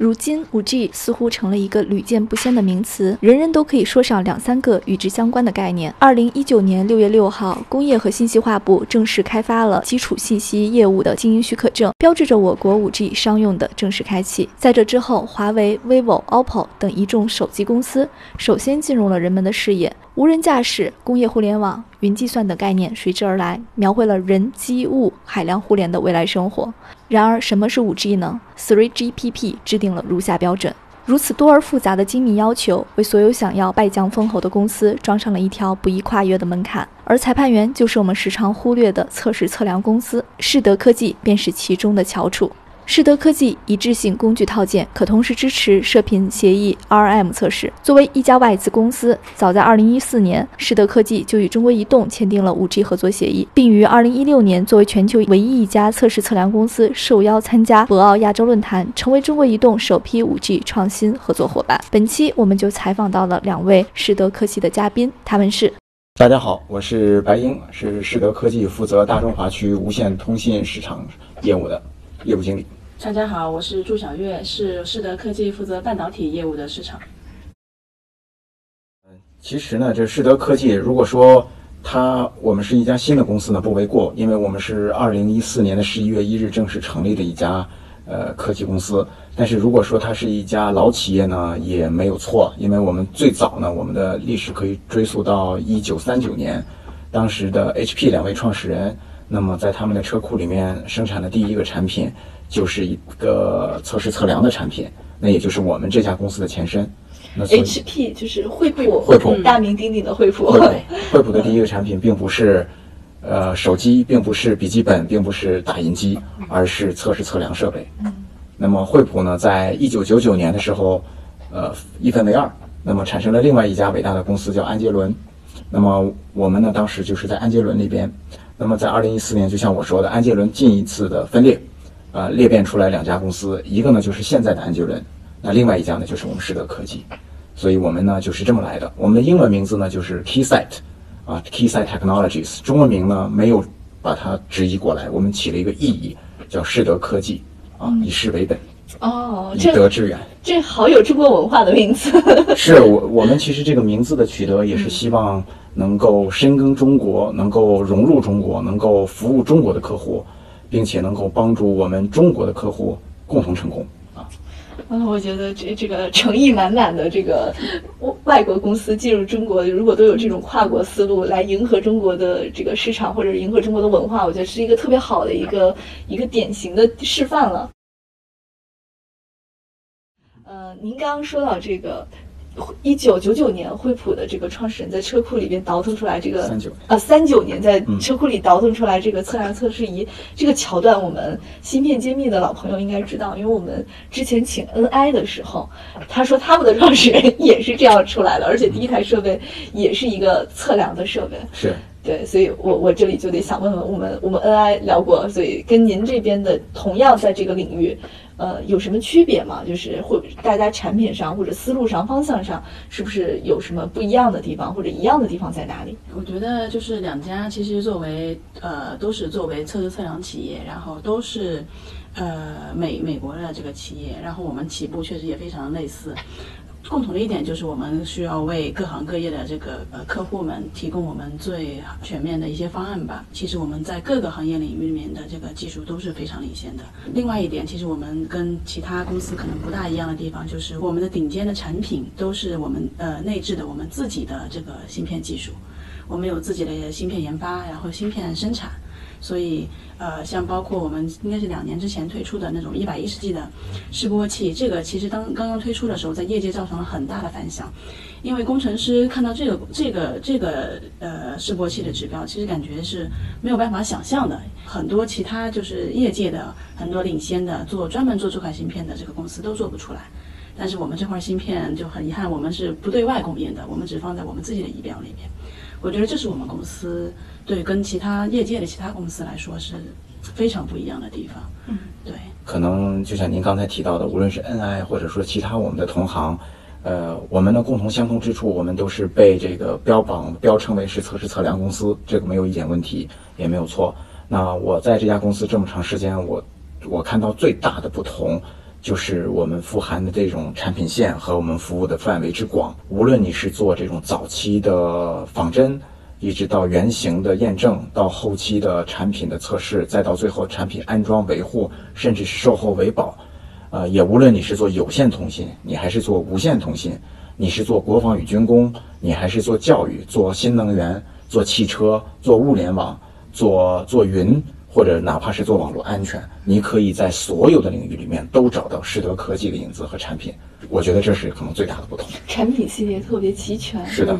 如今，5G 似乎成了一个屡见不鲜的名词，人人都可以说上两三个与之相关的概念。二零一九年六月六号，工业和信息化部正式开发了基础信息业务的经营许可证，标志着我国 5G 商用的正式开启。在这之后，华为、vivo、OPPO 等一众手机公司首先进入了人们的视野。无人驾驶、工业互联网、云计算等概念随之而来，描绘了人机物海量互联的未来生活。然而，什么是 5G 呢？3GPP 制定了如下标准。如此多而复杂的精密要求，为所有想要败将封侯的公司装上了一条不易跨越的门槛。而裁判员就是我们时常忽略的测试测量公司，世德科技便是其中的翘楚。世德科技一致性工具套件可同时支持射频协议 （RM） 测试。作为一家外资公司，早在2014年，世德科技就与中国移动签订了 5G 合作协议，并于2016年作为全球唯一一家测试测量公司受邀参加博鳌亚洲论坛，成为中国移动首批 5G 创新合作伙伴。本期我们就采访到了两位世德科技的嘉宾，他们是：大家好，我是白英，是世德科技负责大中华区无线通信市场业务的业务经理。大家好，我是祝小月，是世德科技负责半导体业务的市场。其实呢，这世德科技，如果说它我们是一家新的公司呢，不为过，因为我们是二零一四年的十一月一日正式成立的一家呃科技公司。但是如果说它是一家老企业呢，也没有错，因为我们最早呢，我们的历史可以追溯到一九三九年，当时的 HP 两位创始人，那么在他们的车库里面生产的第一个产品。就是一个测试测量的产品，那也就是我们这家公司的前身。那 HP 就是惠普，惠普大名鼎鼎的惠普。惠普，惠普的第一个产品并不是呃手机，并不是笔记本，并不是打印机，而是测试测量设备。那么惠普呢，在一九九九年的时候，呃一分为二，那么产生了另外一家伟大的公司叫安捷伦。那么我们呢，当时就是在安捷伦那边。那么在二零一四年，就像我说的，安捷伦进一次的分裂。啊，裂变出来两家公司，一个呢就是现在的安吉伦，那另外一家呢就是我们世德科技，所以我们呢就是这么来的。我们的英文名字呢就是 Keysight，啊，Keysight Technologies，中文名呢没有把它直译过来，我们起了一个意义，叫世德科技，啊，以世为本，哦，以德致远，这好有中国文化的名字。是我我们其实这个名字的取得也是希望能够深耕中国，能够融入中国，能够服务中国的客户。并且能够帮助我们中国的客户共同成功啊！嗯，我觉得这这个诚意满满的这个外国公司进入中国，如果都有这种跨国思路来迎合中国的这个市场或者迎合中国的文化，我觉得是一个特别好的一个一个典型的示范了。呃，您刚刚说到这个。一九九九年，惠普的这个创始人在车库里边倒腾出来这个三九。啊三九年在车库里倒腾出来这个测量测试仪这个桥段，我们芯片揭秘的老朋友应该知道，因为我们之前请 NI 的时候，他说他们的创始人也是这样出来的，而且第一台设备也是一个测量的设备，是对，所以我我这里就得想问问我们我们 NI 聊过，所以跟您这边的同样在这个领域。呃，有什么区别吗？就是或大家产品上或者思路上、方向上，是不是有什么不一样的地方，或者一样的地方在哪里？我觉得就是两家其实作为呃都是作为测试测量企业，然后都是呃美美国的这个企业，然后我们起步确实也非常类似。共同的一点就是，我们需要为各行各业的这个呃客户们提供我们最全面的一些方案吧。其实我们在各个行业领域里面的这个技术都是非常领先的。另外一点，其实我们跟其他公司可能不大一样的地方，就是我们的顶尖的产品都是我们呃内置的我们自己的这个芯片技术，我们有自己的芯片研发，然后芯片生产。所以，呃，像包括我们应该是两年之前推出的那种一百一十 G 的示波器，这个其实当刚刚推出的时候，在业界造成了很大的反响，因为工程师看到这个这个这个呃示波器的指标，其实感觉是没有办法想象的。很多其他就是业界的很多领先的做专门做这块芯片的这个公司都做不出来，但是我们这块芯片就很遗憾，我们是不对外供应的，我们只放在我们自己的仪表里面。我觉得这是我们公司对跟其他业界的其他公司来说是非常不一样的地方。嗯，对。可能就像您刚才提到的，无论是 NI 或者说其他我们的同行，呃，我们的共同相通之处，我们都是被这个标榜标称为是测试测量公司，这个没有一点问题，也没有错。那我在这家公司这么长时间，我我看到最大的不同，就是我们富含的这种产品线和我们服务的范围之广。无论你是做这种早期的仿真，一直到原型的验证，到后期的产品的测试，再到最后产品安装维护，甚至是售后维保，呃，也无论你是做有线通信，你还是做无线通信，你是做国防与军工，你还是做教育、做新能源、做汽车、做物联网、做做云。或者哪怕是做网络安全，你可以在所有的领域里面都找到施德科技的影子和产品。我觉得这是可能最大的不同。产品系列特别齐全。是的，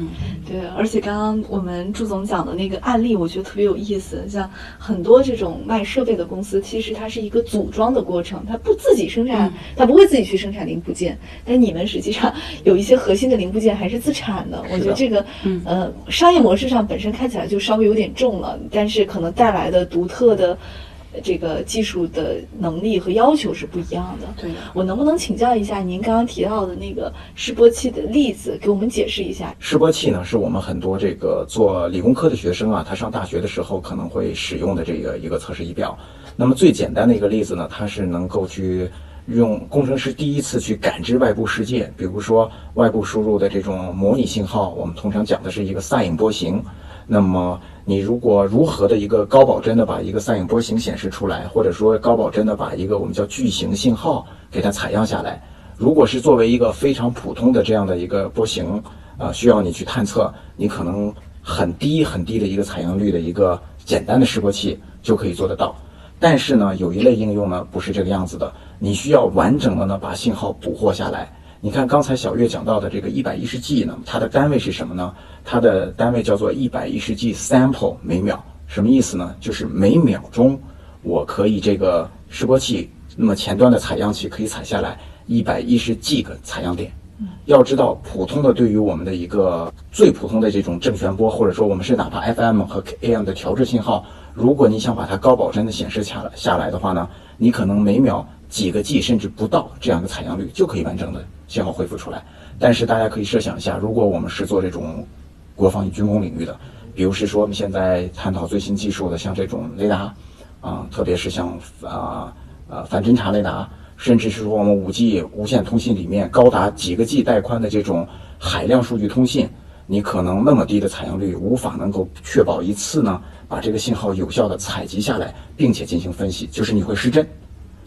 对。而且刚刚我们朱总讲的那个案例，我觉得特别有意思。像很多这种卖设备的公司，其实它是一个组装的过程，它不自己生产，它不会自己去生产零部件。但你们实际上有一些核心的零部件还是自产的。我觉得这个，嗯呃，商业模式上本身看起来就稍微有点重了，但是可能带来的独特的。这个技术的能力和要求是不一样的。对，我能不能请教一下您刚刚提到的那个示波器的例子，给我们解释一下？示波器呢，是我们很多这个做理工科的学生啊，他上大学的时候可能会使用的这个一个测试仪表。那么最简单的一个例子呢，它是能够去用工程师第一次去感知外部世界，比如说外部输入的这种模拟信号，我们通常讲的是一个 sin 波形。那么你如果如何的一个高保真的把一个散影波形显示出来，或者说高保真的把一个我们叫巨型信号给它采样下来，如果是作为一个非常普通的这样的一个波形，啊，需要你去探测，你可能很低很低的一个采样率的一个简单的示波器就可以做得到。但是呢，有一类应用呢不是这个样子的，你需要完整的呢把信号捕获下来。你看刚才小月讲到的这个一百一十 G 呢，它的单位是什么呢？它的单位叫做一百一十 G sample 每秒，什么意思呢？就是每秒钟我可以这个示波器，那么前端的采样器可以采下来一百一十 G 个采样点。要知道，普通的对于我们的一个最普通的这种正弦波，或者说我们是哪怕 FM 和 AM 的调制信号，如果你想把它高保真的显示下来下来的话呢，你可能每秒几个 G 甚至不到这样的采样率就可以完整的。信号恢复出来，但是大家可以设想一下，如果我们是做这种国防与军工领域的，比如是说我们现在探讨最新技术的，像这种雷达，啊，特别是像啊啊反侦察雷达，甚至是说我们五 G 无线通信里面高达几个 G 带宽的这种海量数据通信，你可能那么低的采样率无法能够确保一次呢把这个信号有效的采集下来，并且进行分析，就是你会失真。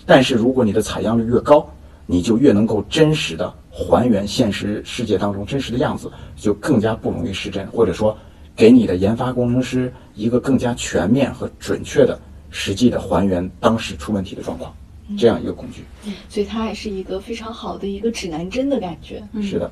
但是如果你的采样率越高，你就越能够真实的还原现实世界当中真实的样子，就更加不容易失真，或者说，给你的研发工程师一个更加全面和准确的实际的还原当时出问题的状况，这样一个工具。所以它也是一个非常好的一个指南针的感觉。是的。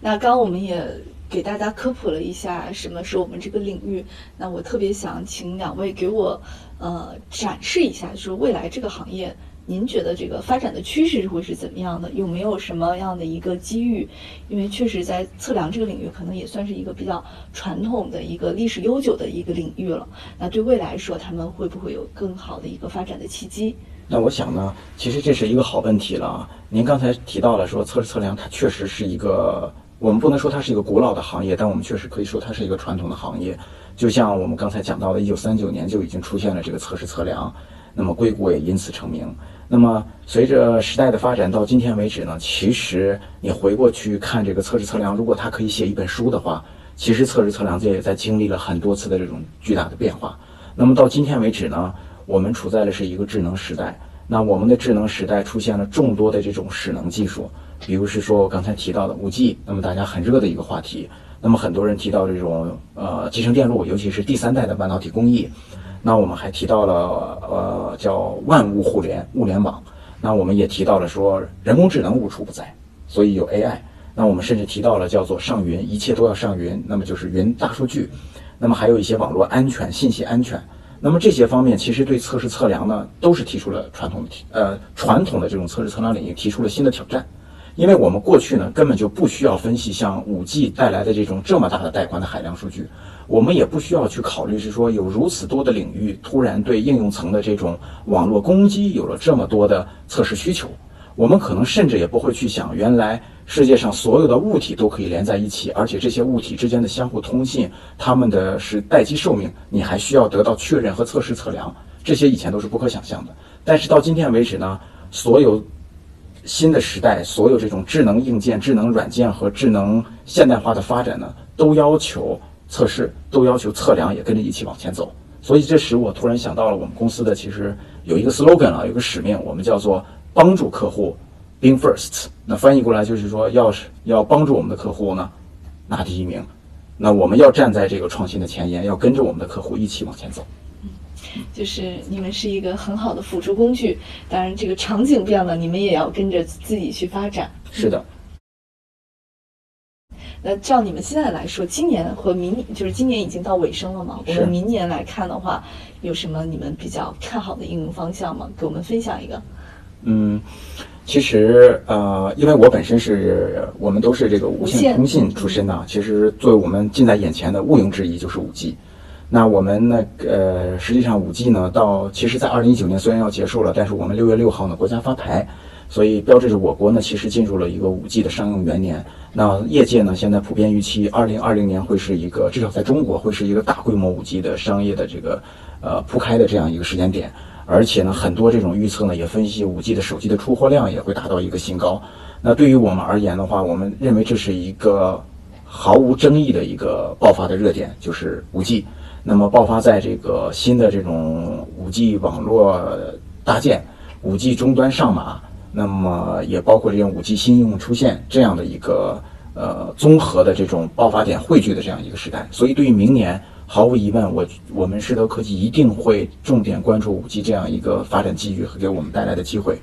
那刚我们也给大家科普了一下什么是我们这个领域，那我特别想请两位给我呃展示一下，就是未来这个行业。您觉得这个发展的趋势会是怎么样的？有没有什么样的一个机遇？因为确实在测量这个领域，可能也算是一个比较传统的一个历史悠久的一个领域了。那对未来说，他们会不会有更好的一个发展的契机？那我想呢，其实这是一个好问题了啊。您刚才提到了说，测试测量它确实是一个，我们不能说它是一个古老的行业，但我们确实可以说它是一个传统的行业。就像我们刚才讲到的，一九三九年就已经出现了这个测试测量，那么硅谷也因此成名。那么，随着时代的发展，到今天为止呢，其实你回过去看这个测试测量，如果它可以写一本书的话，其实测试测量这也在经历了很多次的这种巨大的变化。那么到今天为止呢，我们处在的是一个智能时代。那我们的智能时代出现了众多的这种使能技术，比如是说我刚才提到的五 G，那么大家很热的一个话题。那么很多人提到这种呃集成电路，尤其是第三代的半导体工艺。那我们还提到了，呃，叫万物互联、物联网。那我们也提到了说，人工智能无处不在，所以有 AI。那我们甚至提到了叫做上云，一切都要上云，那么就是云大数据。那么还有一些网络安全、信息安全。那么这些方面其实对测试测量呢，都是提出了传统的提呃传统的这种测试测量领域提出了新的挑战。因为我们过去呢根本就不需要分析像五 G 带来的这种这么大的带宽的海量数据。我们也不需要去考虑，是说有如此多的领域突然对应用层的这种网络攻击有了这么多的测试需求。我们可能甚至也不会去想，原来世界上所有的物体都可以连在一起，而且这些物体之间的相互通信，它们的是待机寿命，你还需要得到确认和测试测量，这些以前都是不可想象的。但是到今天为止呢，所有新的时代，所有这种智能硬件、智能软件和智能现代化的发展呢，都要求测试，都要求测量，也跟着一起往前走。所以这使我突然想到了我们公司的其实有一个 slogan 啊，有个使命，我们叫做帮助客户 being first。那翻译过来就是说，要是要帮助我们的客户呢拿第一名，那我们要站在这个创新的前沿，要跟着我们的客户一起往前走。就是你们是一个很好的辅助工具，当然这个场景变了，你们也要跟着自己去发展。是的。那照你们现在来说，今年和明年，就是今年已经到尾声了嘛？我们明年来看的话，有什么你们比较看好的应用方向吗？给我们分享一个。嗯，其实呃，因为我本身是我们都是这个无线通信出身的，其实作为我们近在眼前的毋庸置疑就是五 G。那我们呢？呃，实际上五 G 呢，到其实，在二零一九年虽然要结束了，但是我们六月六号呢，国家发牌，所以标志着我国呢，其实进入了一个五 G 的商用元年。那业界呢，现在普遍预期二零二零年会是一个，至少在中国会是一个大规模五 G 的商业的这个呃铺开的这样一个时间点。而且呢，很多这种预测呢，也分析五 G 的手机的出货量也会达到一个新高。那对于我们而言的话，我们认为这是一个毫无争议的一个爆发的热点，就是五 G。那么爆发在这个新的这种五 G 网络搭建、五 G 终端上马，那么也包括这种五 G 新应用出现这样的一个呃综合的这种爆发点汇聚的这样一个时代。所以对于明年，毫无疑问，我我们世德科技一定会重点关注五 G 这样一个发展机遇和给我们带来的机会。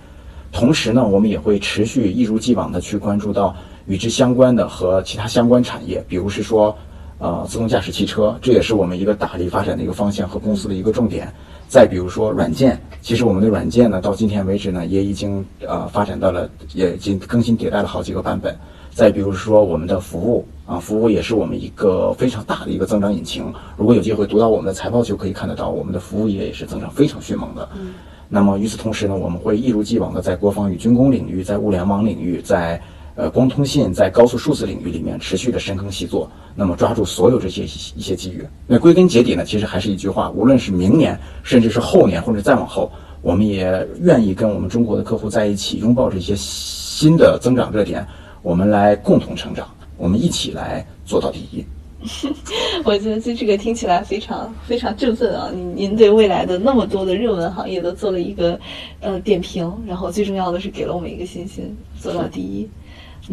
同时呢，我们也会持续一如既往的去关注到与之相关的和其他相关产业，比如是说。呃，自动驾驶汽车，这也是我们一个大力发展的一个方向和公司的一个重点。再比如说软件，其实我们的软件呢，到今天为止呢，也已经呃发展到了，也已经更新迭代了好几个版本。再比如说我们的服务啊，服务也是我们一个非常大的一个增长引擎。如果有机会读到我们的财报，就可以看得到我们的服务业也是增长非常迅猛的。嗯。那么与此同时呢，我们会一如既往的在国防与军工领域，在物联网领域，在呃，光通信在高速数字领域里面持续的深耕细作，那么抓住所有这些一些机遇。那归根结底呢，其实还是一句话：无论是明年，甚至是后年，或者再往后，我们也愿意跟我们中国的客户在一起，拥抱这些新的增长热点，我们来共同成长，我们一起来做到第一。我觉得这这个听起来非常非常振奋啊！您您对未来的那么多的热门行业都做了一个呃点评，然后最重要的是给了我们一个信心，做到第一。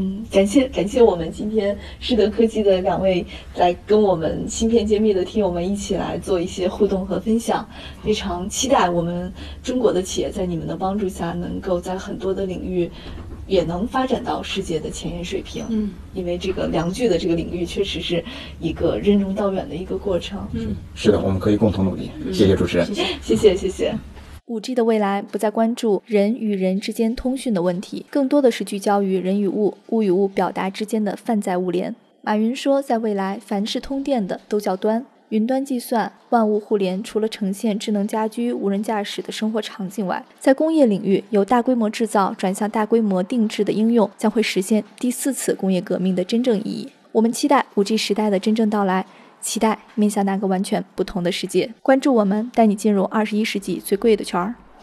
嗯，感谢感谢我们今天世德科技的两位来跟我们芯片揭秘的听友们一起来做一些互动和分享，非常期待我们中国的企业在你们的帮助下，能够在很多的领域也能发展到世界的前沿水平。嗯，因为这个良具的这个领域确实是一个任重道远的一个过程。嗯，是的，我们可以共同努力。谢谢主持人，谢谢谢谢。五 G 的未来不再关注人与人之间通讯的问题，更多的是聚焦于人与物、物与物表达之间的泛在物联。马云说，在未来，凡是通电的都叫端。云端计算、万物互联，除了呈现智能家居、无人驾驶的生活场景外，在工业领域，由大规模制造转向大规模定制的应用，将会实现第四次工业革命的真正意义。我们期待五 G 时代的真正到来。期待面向那个完全不同的世界。关注我们，带你进入二十一世纪最贵的圈儿。